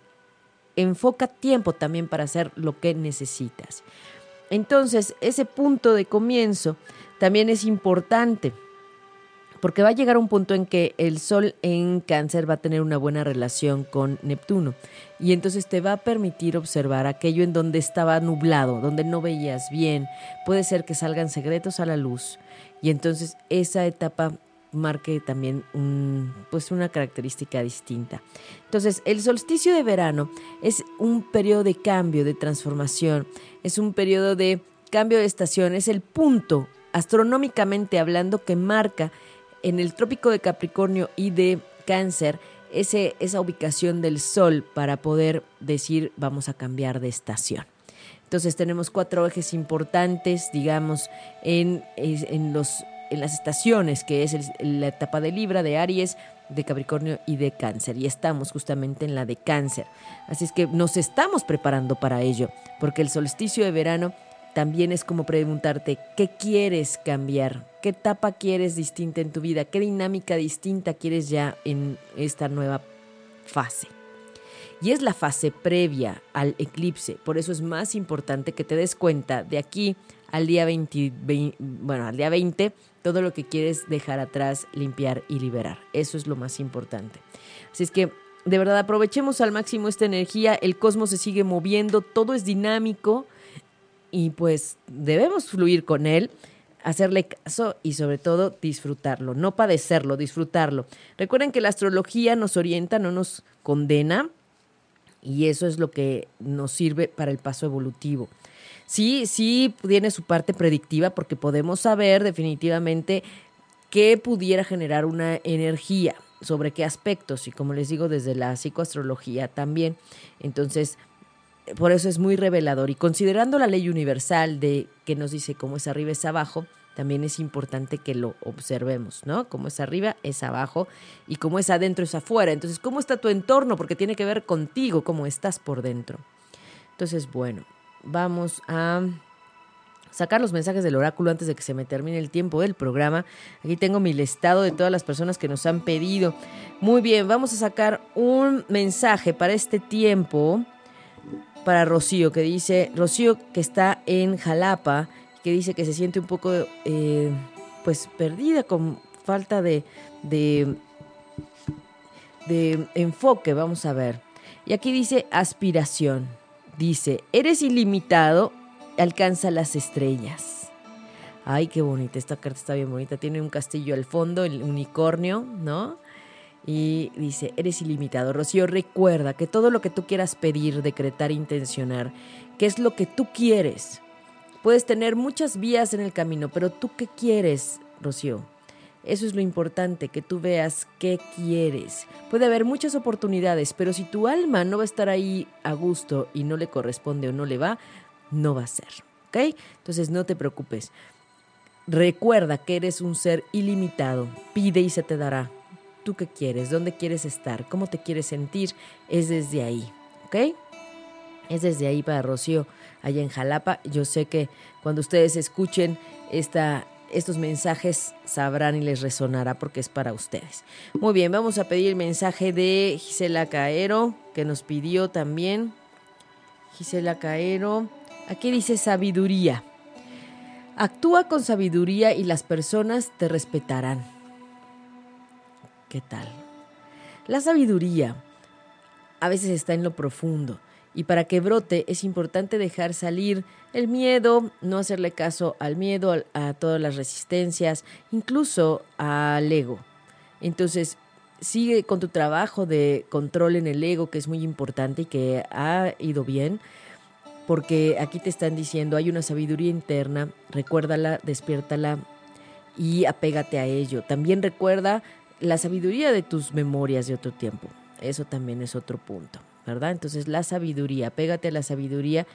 Enfoca tiempo también para hacer lo que necesitas. Entonces, ese punto de comienzo también es importante porque va a llegar un punto en que el Sol en cáncer va a tener una buena relación con Neptuno. Y entonces te va a permitir observar aquello en donde estaba nublado, donde no veías bien, puede ser que salgan secretos a la luz. Y entonces esa etapa marque también un, pues una característica distinta. Entonces, el solsticio de verano es un periodo de cambio, de transformación, es un periodo de cambio de estación, es el punto astronómicamente hablando que marca en el trópico de Capricornio y de Cáncer ese, esa ubicación del Sol para poder decir vamos a cambiar de estación. Entonces tenemos cuatro ejes importantes, digamos, en, en, los, en las estaciones, que es la etapa de Libra, de Aries, de Capricornio y de Cáncer. Y estamos justamente en la de Cáncer. Así es que nos estamos preparando para ello, porque el solsticio de verano también es como preguntarte, ¿qué quieres cambiar? ¿Qué etapa quieres distinta en tu vida? ¿Qué dinámica distinta quieres ya en esta nueva fase? Y es la fase previa al eclipse, por eso es más importante que te des cuenta de aquí al día 20, bueno, al día 20, todo lo que quieres dejar atrás, limpiar y liberar. Eso es lo más importante. Así es que de verdad aprovechemos al máximo esta energía, el cosmos se sigue moviendo, todo es dinámico y pues debemos fluir con él, hacerle caso y sobre todo disfrutarlo, no padecerlo, disfrutarlo. Recuerden que la astrología nos orienta, no nos condena y eso es lo que nos sirve para el paso evolutivo. Sí, sí tiene su parte predictiva porque podemos saber definitivamente qué pudiera generar una energía, sobre qué aspectos y como les digo desde la psicoastrología también. Entonces, por eso es muy revelador. Y considerando la ley universal de que nos dice cómo es arriba es abajo, también es importante que lo observemos, ¿no? Como es arriba, es abajo y como es adentro, es afuera. Entonces, ¿cómo está tu entorno? Porque tiene que ver contigo, cómo estás por dentro. Entonces, bueno, vamos a sacar los mensajes del oráculo antes de que se me termine el tiempo del programa. Aquí tengo mi listado de todas las personas que nos han pedido. Muy bien, vamos a sacar un mensaje para este tiempo para Rocío, que dice, Rocío que está en Jalapa, que dice que se siente un poco, eh, pues, perdida, con falta de, de, de enfoque, vamos a ver. Y aquí dice aspiración. Dice, eres ilimitado alcanza las estrellas. Ay, qué bonita, esta carta está bien bonita. Tiene un castillo al fondo, el unicornio, ¿no? Y dice, eres ilimitado. Rocío, recuerda que todo lo que tú quieras pedir, decretar, intencionar, que es lo que tú quieres. Puedes tener muchas vías en el camino, pero tú qué quieres, Rocío. Eso es lo importante, que tú veas qué quieres. Puede haber muchas oportunidades, pero si tu alma no va a estar ahí a gusto y no le corresponde o no le va, no va a ser. ¿Ok? Entonces no te preocupes. Recuerda que eres un ser ilimitado. Pide y se te dará. ¿Tú qué quieres? ¿Dónde quieres estar? ¿Cómo te quieres sentir? Es desde ahí. ¿Ok? Es desde ahí para Rocío, allá en Jalapa. Yo sé que cuando ustedes escuchen esta, estos mensajes sabrán y les resonará porque es para ustedes. Muy bien, vamos a pedir el mensaje de Gisela Caero, que nos pidió también. Gisela Caero. Aquí dice sabiduría. Actúa con sabiduría y las personas te respetarán. ¿Qué tal? La sabiduría a veces está en lo profundo y para que brote es importante dejar salir el miedo, no hacerle caso al miedo, a todas las resistencias, incluso al ego. Entonces, sigue con tu trabajo de control en el ego, que es muy importante y que ha ido bien, porque aquí te están diciendo, hay una sabiduría interna, recuérdala, despiértala y apégate a ello. También recuerda la sabiduría de tus memorias de otro tiempo. Eso también es otro punto, ¿verdad? Entonces la sabiduría, apégate a la sabiduría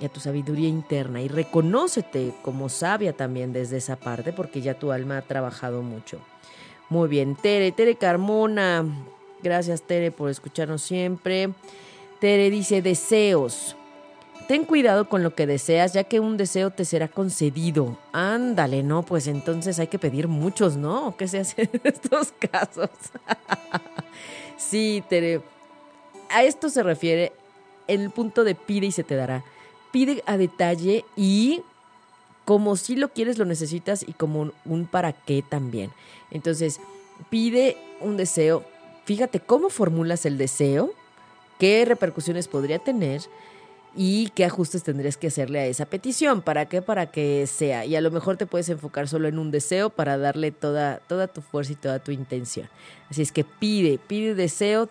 y a tu sabiduría interna y reconócete como sabia también desde esa parte porque ya tu alma ha trabajado mucho. Muy bien, Tere, Tere Carmona. Gracias Tere por escucharnos siempre. Tere dice deseos. Ten cuidado con lo que deseas, ya que un deseo te será concedido. Ándale, no, pues entonces hay que pedir muchos, ¿no? ¿Qué se hace en [laughs] estos casos? [laughs] sí, Tere. A esto se refiere el punto de pide y se te dará. Pide a detalle y como si lo quieres, lo necesitas y como un, un para qué también. Entonces, pide un deseo. Fíjate cómo formulas el deseo, qué repercusiones podría tener y qué ajustes tendrías que hacerle a esa petición. ¿Para qué? Para que sea. Y a lo mejor te puedes enfocar solo en un deseo para darle toda, toda tu fuerza y toda tu intención. Así es que pide, pide deseo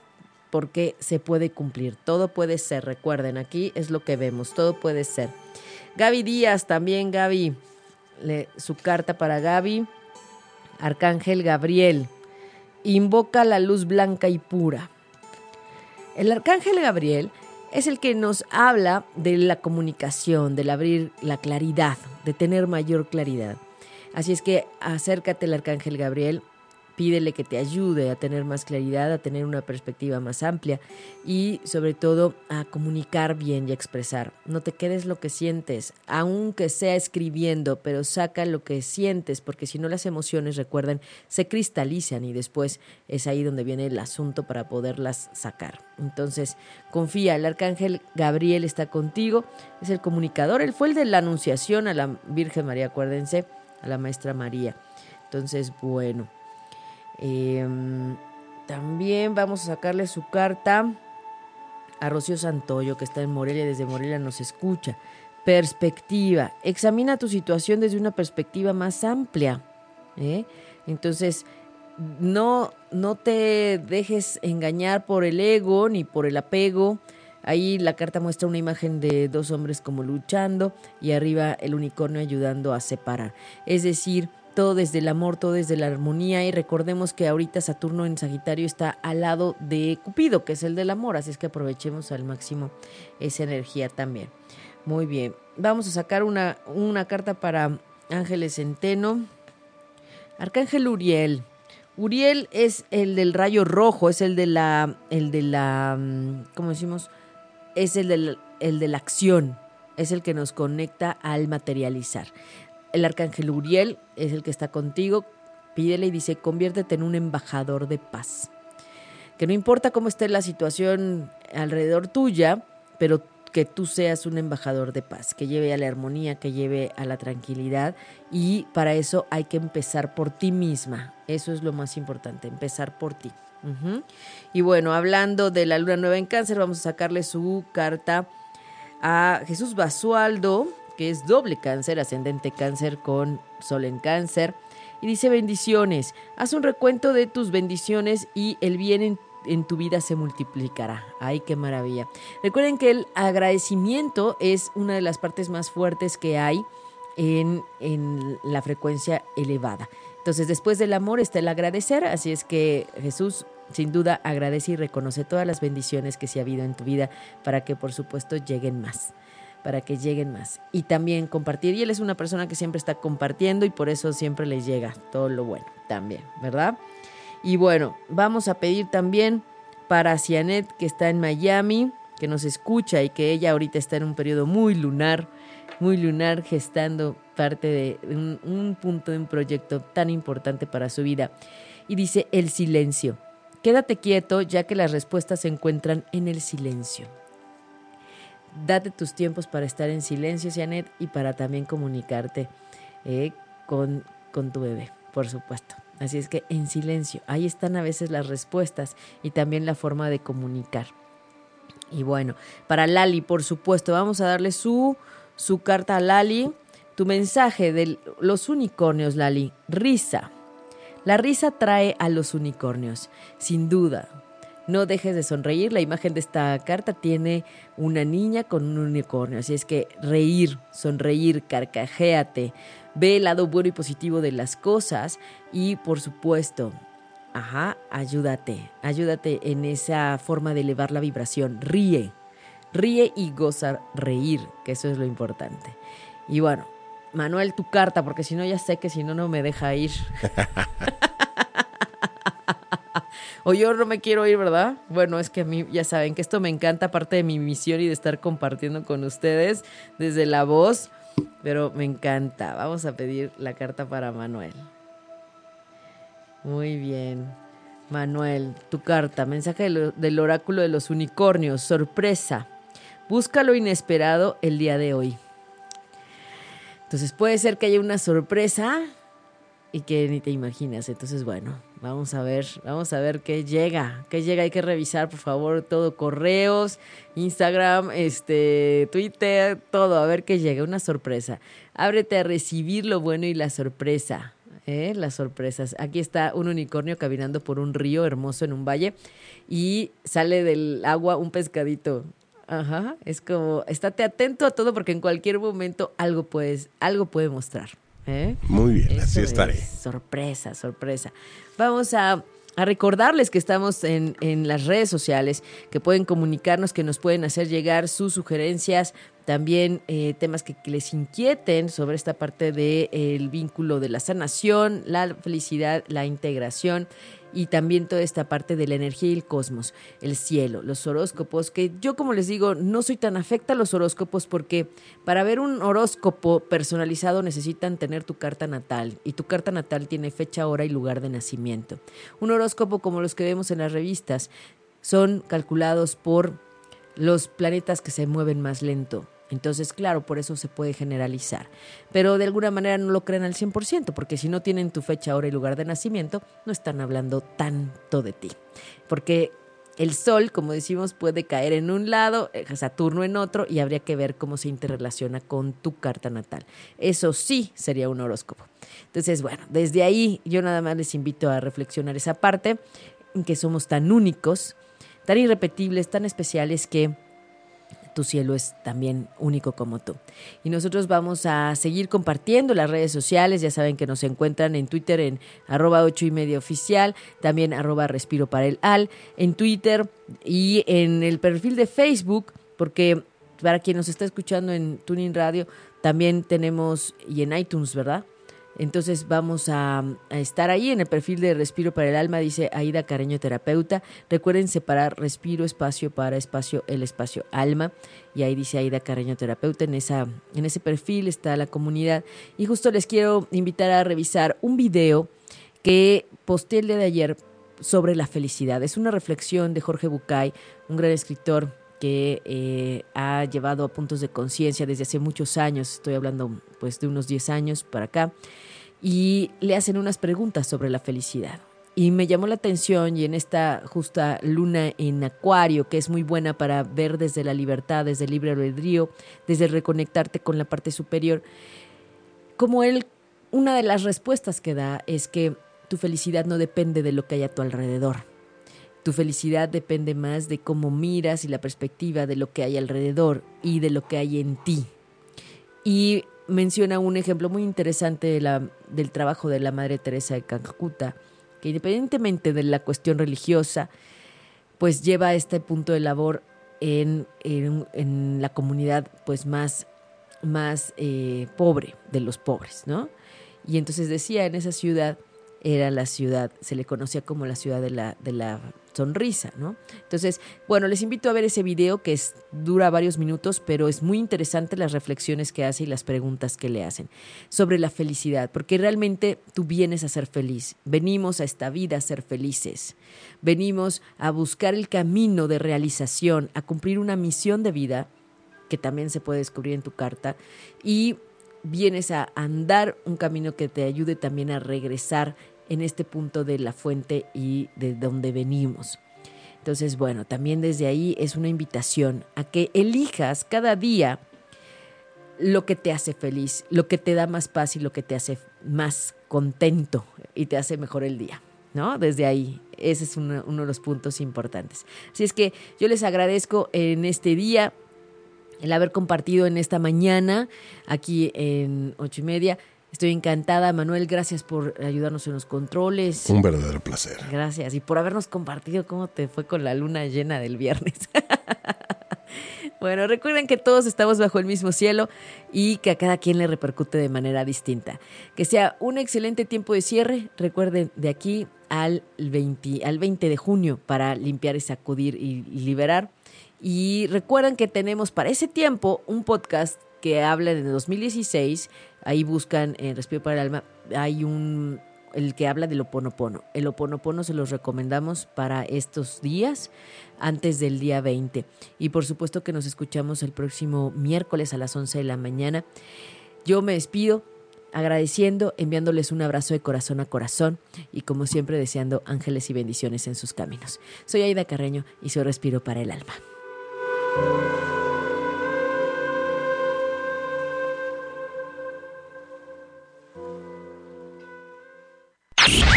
porque se puede cumplir. Todo puede ser. Recuerden, aquí es lo que vemos. Todo puede ser. Gaby Díaz, también Gaby. Le, su carta para Gaby. Arcángel Gabriel. Invoca la luz blanca y pura. El arcángel Gabriel es el que nos habla de la comunicación, del abrir la claridad, de tener mayor claridad. Así es que acércate al Arcángel Gabriel, pídele que te ayude a tener más claridad, a tener una perspectiva más amplia y sobre todo a comunicar bien y a expresar. No te quedes lo que sientes, aunque sea escribiendo, pero saca lo que sientes, porque si no las emociones, recuerden, se cristalizan y después es ahí donde viene el asunto para poderlas sacar. Entonces, confía, el arcángel Gabriel está contigo, es el comunicador, él fue el de la anunciación a la Virgen María, acuérdense, a la Maestra María. Entonces, bueno. Eh, también vamos a sacarle su carta a Rocío Santoyo, que está en Morelia, desde Morelia nos escucha. Perspectiva. Examina tu situación desde una perspectiva más amplia. ¿eh? Entonces, no, no te dejes engañar por el ego ni por el apego. Ahí la carta muestra una imagen de dos hombres como luchando y arriba el unicornio ayudando a separar. Es decir, todo desde el amor, todo desde la armonía y recordemos que ahorita Saturno en Sagitario está al lado de Cupido, que es el del amor, así es que aprovechemos al máximo esa energía también. Muy bien, vamos a sacar una, una carta para Ángeles Centeno. Arcángel Uriel. Uriel es el del rayo rojo, es el de la, el de la, mm, ¿cómo decimos? Es el, del, el de la acción, es el que nos conecta al materializar. El arcángel Uriel es el que está contigo, pídele y dice, conviértete en un embajador de paz. Que no importa cómo esté la situación alrededor tuya, pero que tú seas un embajador de paz, que lleve a la armonía, que lleve a la tranquilidad y para eso hay que empezar por ti misma. Eso es lo más importante, empezar por ti. Y bueno, hablando de la luna nueva en cáncer, vamos a sacarle su carta a Jesús Basualdo, que es doble cáncer, ascendente cáncer con sol en cáncer. Y dice bendiciones, haz un recuento de tus bendiciones y el bien en en tu vida se multiplicará. Ay, qué maravilla. Recuerden que el agradecimiento es una de las partes más fuertes que hay en, en la frecuencia elevada. Entonces, después del amor está el agradecer, así es que Jesús sin duda agradece y reconoce todas las bendiciones que se ha habido en tu vida para que por supuesto lleguen más para que lleguen más. Y también compartir. Y él es una persona que siempre está compartiendo y por eso siempre le llega todo lo bueno también, ¿verdad? Y bueno, vamos a pedir también para Cianet, que está en Miami, que nos escucha y que ella ahorita está en un periodo muy lunar, muy lunar, gestando parte de un, un punto de un proyecto tan importante para su vida. Y dice el silencio. Quédate quieto ya que las respuestas se encuentran en el silencio. Date tus tiempos para estar en silencio, Cianet, y para también comunicarte eh, con, con tu bebé, por supuesto. Así es que en silencio, ahí están a veces las respuestas y también la forma de comunicar. Y bueno, para Lali, por supuesto, vamos a darle su, su carta a Lali. Tu mensaje de los unicornios, Lali. Risa. La risa trae a los unicornios, sin duda. No dejes de sonreír. La imagen de esta carta tiene una niña con un unicornio. Así es que reír, sonreír, carcajéate ve el lado bueno y positivo de las cosas y por supuesto, ajá, ayúdate, ayúdate en esa forma de elevar la vibración, ríe, ríe y goza reír, que eso es lo importante. Y bueno, Manuel, tu carta, porque si no ya sé que si no, no me deja ir. [laughs] o yo no me quiero ir, ¿verdad? Bueno, es que a mí ya saben que esto me encanta, aparte de mi misión y de estar compartiendo con ustedes desde la voz pero me encanta. Vamos a pedir la carta para Manuel. Muy bien. Manuel, tu carta, mensaje del oráculo de los unicornios, sorpresa. Busca lo inesperado el día de hoy. Entonces puede ser que haya una sorpresa y que ni te imaginas. Entonces, bueno, vamos a ver, vamos a ver qué llega, qué llega. Hay que revisar, por favor, todo, correos, Instagram, este, Twitter, todo, a ver qué llega, una sorpresa. Ábrete a recibir lo bueno y la sorpresa. ¿eh? Las sorpresas. Aquí está un unicornio caminando por un río hermoso en un valle y sale del agua un pescadito. Ajá, es como, estate atento a todo porque en cualquier momento algo puedes, algo puede mostrar. ¿Eh? Muy bien, así estaré. sorpresa, sorpresa. Vamos a, recordarles que estamos en, las redes sociales, que pueden comunicarnos, que nos pueden hacer llegar sus sugerencias, también eh, temas que, les inquieten sobre esta parte del vínculo de la sanación, la felicidad, la integración y también toda esta parte de la energía y el cosmos, el cielo, los horóscopos, que yo como les digo, no soy tan afecta a los horóscopos porque para ver un horóscopo personalizado necesitan tener tu carta natal y tu carta natal tiene fecha, hora y lugar de nacimiento. Un horóscopo como los que vemos en las revistas son calculados por los planetas que se mueven más lento entonces, claro, por eso se puede generalizar. Pero de alguna manera no lo creen al 100%, porque si no tienen tu fecha, hora y lugar de nacimiento, no están hablando tanto de ti. Porque el Sol, como decimos, puede caer en un lado, eh, Saturno en otro, y habría que ver cómo se interrelaciona con tu carta natal. Eso sí sería un horóscopo. Entonces, bueno, desde ahí yo nada más les invito a reflexionar esa parte, en que somos tan únicos, tan irrepetibles, tan especiales que tu cielo es también único como tú. Y nosotros vamos a seguir compartiendo las redes sociales, ya saben que nos encuentran en Twitter en arroba ocho y media oficial, también arroba respiro para el al, en Twitter y en el perfil de Facebook, porque para quien nos está escuchando en Tuning Radio, también tenemos, y en iTunes, ¿verdad? Entonces vamos a, estar ahí en el perfil de Respiro para el Alma, dice Aida Careño Terapeuta. Recuerden separar respiro, espacio para espacio, el espacio alma. Y ahí dice Aida Carreño Terapeuta. En, esa, en ese perfil está la comunidad. Y justo les quiero invitar a revisar un video que posté el día de ayer sobre la felicidad. Es una reflexión de Jorge Bucay, un gran escritor que eh, ha llevado a puntos de conciencia desde hace muchos años, estoy hablando pues de unos 10 años para acá, y le hacen unas preguntas sobre la felicidad. Y me llamó la atención y en esta justa luna en acuario, que es muy buena para ver desde la libertad, desde el libre albedrío, desde reconectarte con la parte superior, como él, una de las respuestas que da es que tu felicidad no depende de lo que hay a tu alrededor tu felicidad depende más de cómo miras y la perspectiva de lo que hay alrededor y de lo que hay en ti. Y menciona un ejemplo muy interesante del trabajo de la Madre Teresa de Calcuta, que independientemente de la cuestión religiosa, pues lleva a este punto de labor en, en, la comunidad pues más, más eh, pobre de los pobres, ¿no? Y entonces decía, en esa ciudad era la ciudad, se le conocía como la ciudad de la, de la sonrisa, ¿no? Entonces, bueno, les invito a ver ese video que es, dura varios minutos, pero es muy interesante las reflexiones que hace y las preguntas que le hacen sobre la felicidad, porque realmente tú vienes a ser feliz, venimos a esta vida a ser felices, venimos a buscar el camino de realización, a cumplir una misión de vida que también se puede descubrir en tu carta y vienes a andar un camino que te ayude también a regresar en este punto de la fuente y de donde venimos. Entonces, bueno, también desde ahí es una invitación a que elijas cada día lo que te hace feliz, lo que te da más paz y lo que te hace más contento y te hace mejor el día, ¿no? Desde ahí, ese es uno, de los puntos importantes. Así es que yo les agradezco en este día el haber compartido en esta mañana aquí en ocho y media Estoy encantada, Manuel. Gracias por ayudarnos en los controles. Un verdadero placer. Gracias. Y por habernos compartido cómo te fue con la luna llena del viernes. [laughs] bueno, recuerden que todos estamos bajo el mismo cielo y que a cada quien le repercute de manera distinta. Que sea un excelente tiempo de cierre. Recuerden, de aquí al 20, al 20 de junio para limpiar y sacudir y liberar. Y recuerden que tenemos para ese tiempo un podcast que habla de 2016 Ahí buscan en Respiro para el Alma, hay un el que habla del oponopono. El oponopono se los recomendamos para estos días, antes del día 20. Y por supuesto que nos escuchamos el próximo miércoles a las 11 de la mañana. Yo me despido agradeciendo, enviándoles un abrazo de corazón a corazón y como siempre deseando ángeles y bendiciones en sus caminos. Soy Aida Carreño y soy Respiro para el Alma.